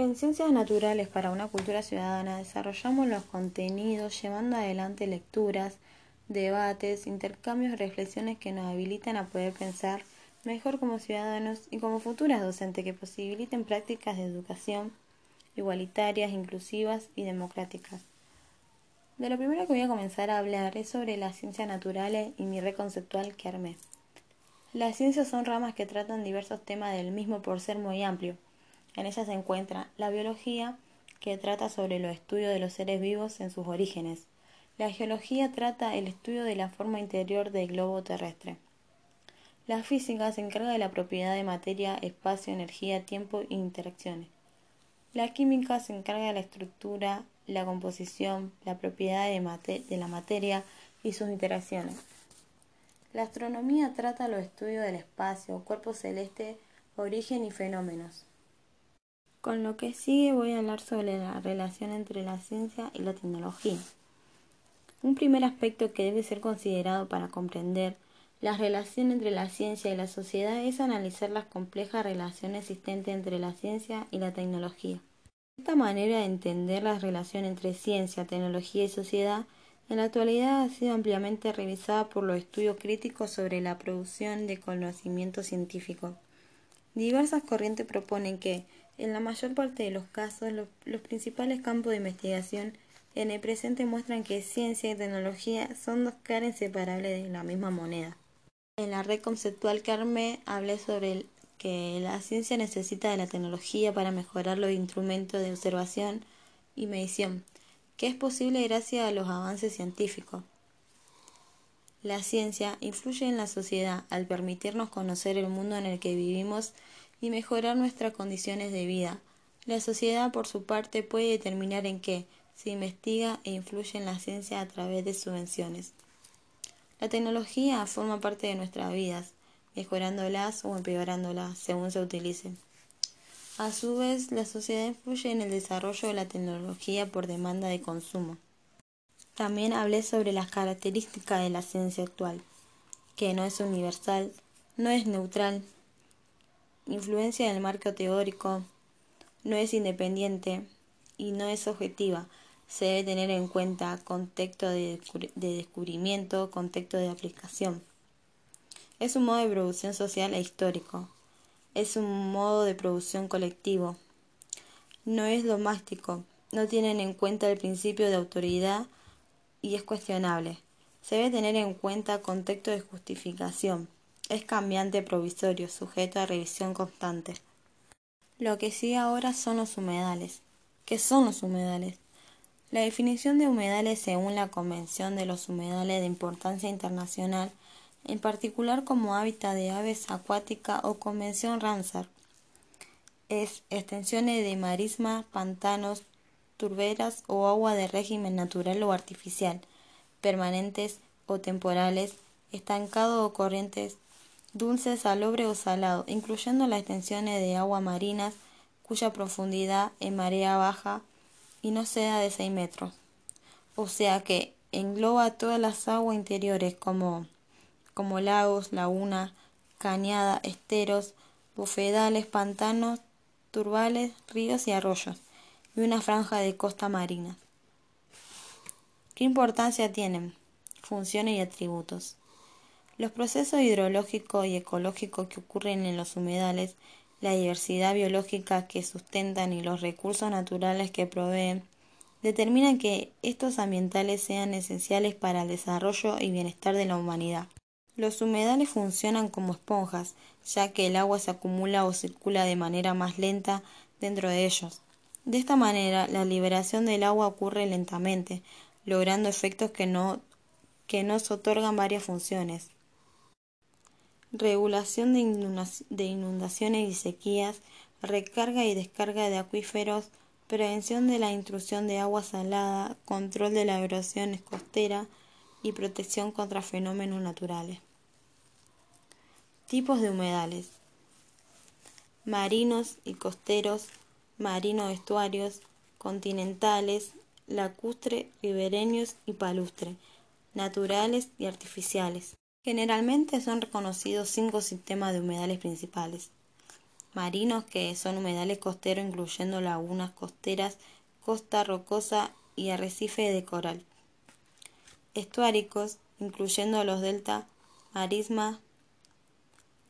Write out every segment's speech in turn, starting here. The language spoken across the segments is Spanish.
En Ciencias Naturales para una Cultura Ciudadana desarrollamos los contenidos llevando adelante lecturas, debates, intercambios reflexiones que nos habilitan a poder pensar mejor como ciudadanos y como futuras docentes que posibiliten prácticas de educación igualitarias, inclusivas y democráticas. De lo primero que voy a comenzar a hablar es sobre las ciencias naturales y mi red conceptual que armé. Las ciencias son ramas que tratan diversos temas del mismo por ser muy amplio. En ellas se encuentra la biología, que trata sobre los estudios de los seres vivos en sus orígenes. La geología trata el estudio de la forma interior del globo terrestre. La física se encarga de la propiedad de materia, espacio, energía, tiempo e interacciones. La química se encarga de la estructura, la composición, la propiedad de, de la materia y sus interacciones. La astronomía trata los estudios del espacio, cuerpo celeste, origen y fenómenos. Con lo que sigue voy a hablar sobre la relación entre la ciencia y la tecnología. Un primer aspecto que debe ser considerado para comprender la relación entre la ciencia y la sociedad es analizar las complejas relaciones existentes entre la ciencia y la tecnología. Esta manera de entender la relación entre ciencia, tecnología y sociedad en la actualidad ha sido ampliamente revisada por los estudios críticos sobre la producción de conocimiento científico. Diversas corrientes proponen que, en la mayor parte de los casos, los, principales campos de investigación en el presente muestran que ciencia y tecnología son dos caras inseparables de la misma moneda. En la red conceptual que armé hablé sobre que la ciencia necesita de la tecnología para mejorar los instrumentos de observación y medición que es posible gracias a los avances científicos. La ciencia influye en la sociedad al permitirnos conocer el mundo en el que vivimos y mejorar nuestras condiciones de vida. La sociedad, por su parte, puede determinar en qué se investiga e influye en la ciencia a través de subvenciones. La tecnología forma parte de nuestras vidas, mejorándolas o empeorándolas según se utilice. A su vez, la sociedad influye en el desarrollo de la tecnología por demanda de consumo. También hablé sobre las características de la ciencia actual, que no es universal, no es neutral, influencia del marco teórico, no es independiente y no es objetiva. Se debe tener en cuenta contexto de, descubrimiento, contexto de aplicación. Es un modo de producción social e histórico, es un modo de producción colectivo. No es domástico, no tienen en cuenta el principio de autoridad y es cuestionable. Se debe tener en cuenta contexto de justificación. Es cambiante provisorio, sujeto a revisión constante. Lo que sigue ahora son los humedales. ¿Qué son los humedales? La definición de humedales según la Convención de los Humedales de Importancia Internacional en particular como hábitat de aves acuáticas o convención Ramsar. Es extensiones de marisma, pantanos, turberas o agua de régimen natural o artificial, permanentes o temporales, estancados o corrientes, dulces, salobre o salado, incluyendo las extensiones de agua marinas cuya profundidad en marea baja y no sea de 6 metros. O sea que engloba todas las aguas interiores como como lagos, lagunas, cañadas, esteros, bufedales, pantanos, turbales, ríos y arroyos, y una franja de costa marina. ¿Qué importancia tienen? Funciones y atributos. Los procesos hidrológicos y ecológicos que ocurren en los humedales, la diversidad biológica que sustentan y los recursos naturales que proveen, determinan que estos ambientales sean esenciales para el desarrollo y bienestar de la humanidad. Los humedales funcionan como esponjas, ya que el agua se acumula o circula de manera más lenta dentro de ellos. De esta manera, la liberación del agua ocurre lentamente, logrando efectos que, no, que nos otorgan varias funciones. Regulación de inundaciones y sequías, recarga y descarga de acuíferos, prevención de la intrusión de agua salada, control de la erosión costera y protección contra fenómenos naturales. Tipos de humedales. Marinos y costeros, marinos estuarios, continentales, lacustre, ribereños y palustre, naturales y artificiales. Generalmente son reconocidos cinco sistemas de humedales principales. marinos que son humedales costeros incluyendo lagunas costeras, costa rocosa y arrecife de coral. Estuáricos, incluyendo los delta, marismas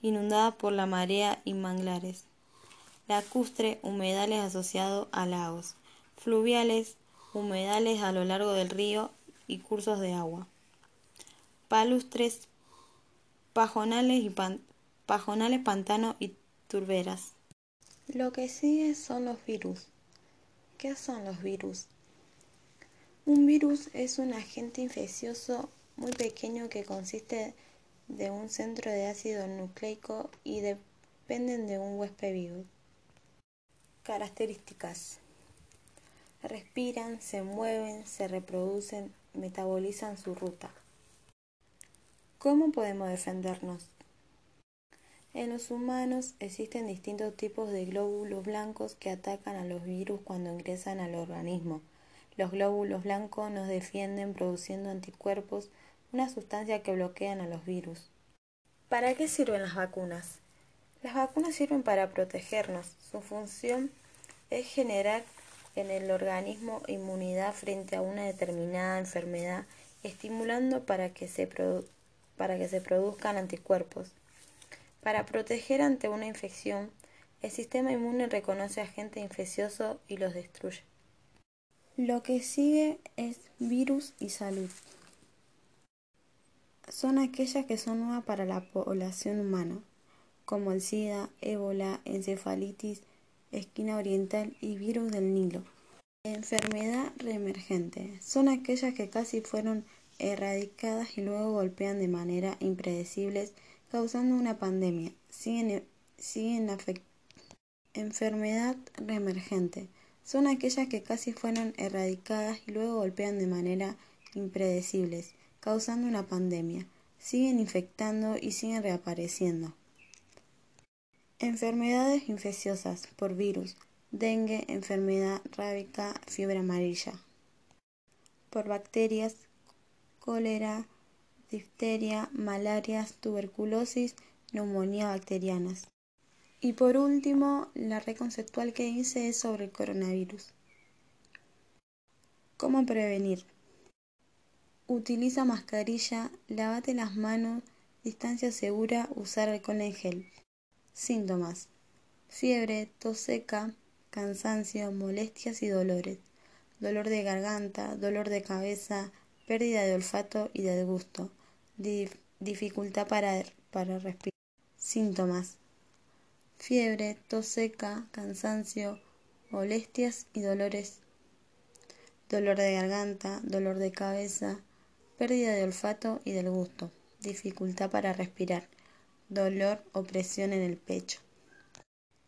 inundadas por la marea y manglares. Lacustre, humedales asociados a lagos. Fluviales, humedales a lo largo del río y cursos de agua. Palustres, pajonales, y pajonales pantanos y turberas. Lo que sigue son los virus. ¿Qué son los virus? Un virus es un agente infeccioso muy pequeño que consiste de un centro de ácido nucleico y dependen de un huésped vivo. Características. Respiran, se mueven, se reproducen, metabolizan su ruta. ¿Cómo podemos defendernos? En los humanos existen distintos tipos de glóbulos blancos que atacan a los virus cuando ingresan al organismo. Los glóbulos blancos nos defienden produciendo anticuerpos, una sustancia que bloquean a los virus. ¿Para qué sirven las vacunas? Las vacunas sirven para protegernos. Su función es generar en el organismo inmunidad frente a una determinada enfermedad, estimulando para que se, para que se produzcan anticuerpos. Para proteger ante una infección, el sistema inmune reconoce agente infeccioso y los destruye. Lo que sigue es virus y salud. Son aquellas que son nuevas para la población humana, como el SIDA, ébola, encefalitis, esquina oriental y virus del Nilo. Enfermedad reemergente. Son aquellas que casi fueron erradicadas y luego golpean de manera impredecible causando una pandemia. Siguen, siguen Enfermedad reemergente. Son aquellas que casi fueron erradicadas y luego golpean de manera impredecibles, causando una pandemia. Siguen infectando y siguen reapareciendo. Enfermedades infecciosas por virus. Dengue, enfermedad rábica, fiebre amarilla. Por bacterias, cólera, difteria, malarias, tuberculosis, neumonía bacterianas. Y por último, la red conceptual que hice es sobre el coronavirus. ¿Cómo prevenir? Utiliza mascarilla, lávate las manos, distancia segura, usar alcohol en gel. Síntomas. Fiebre, tos seca, cansancio, molestias y dolores. Dolor de garganta, dolor de cabeza, pérdida de olfato y de gusto, dificultad para, para respirar. Síntomas. Fiebre, tos seca, cansancio, molestias y dolores. Dolor de garganta, dolor de cabeza, pérdida de olfato y del gusto, dificultad para respirar, dolor o presión en el pecho.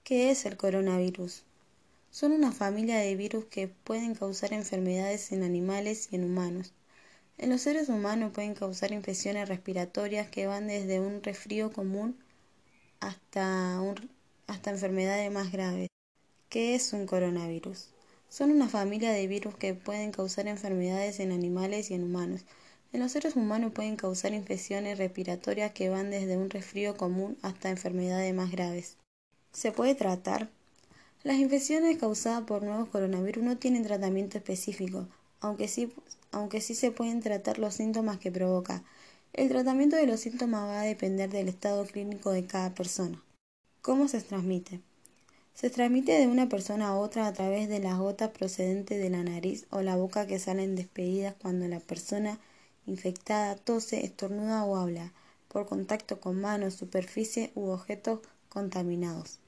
¿Qué es el coronavirus? Son una familia de virus que pueden causar enfermedades en animales y en humanos. En los seres humanos pueden causar infecciones respiratorias que van desde un resfrío común hasta, hasta enfermedades más graves. ¿Qué es un coronavirus? Son una familia de virus que pueden causar enfermedades en animales y en humanos. En los seres humanos pueden causar infecciones respiratorias que van desde un resfrío común hasta enfermedades más graves. ¿Se puede tratar? Las infecciones causadas por nuevos coronavirus no tienen tratamiento específico, aunque sí, aunque sí se pueden tratar los síntomas que provoca. El tratamiento de los síntomas va a depender del estado clínico de cada persona. ¿Cómo se transmite? Se transmite de una persona a otra a través de las gotas procedentes de la nariz o la boca que salen despedidas cuando la persona infectada tose, estornuda o habla, por contacto con manos, superficie u objetos contaminados.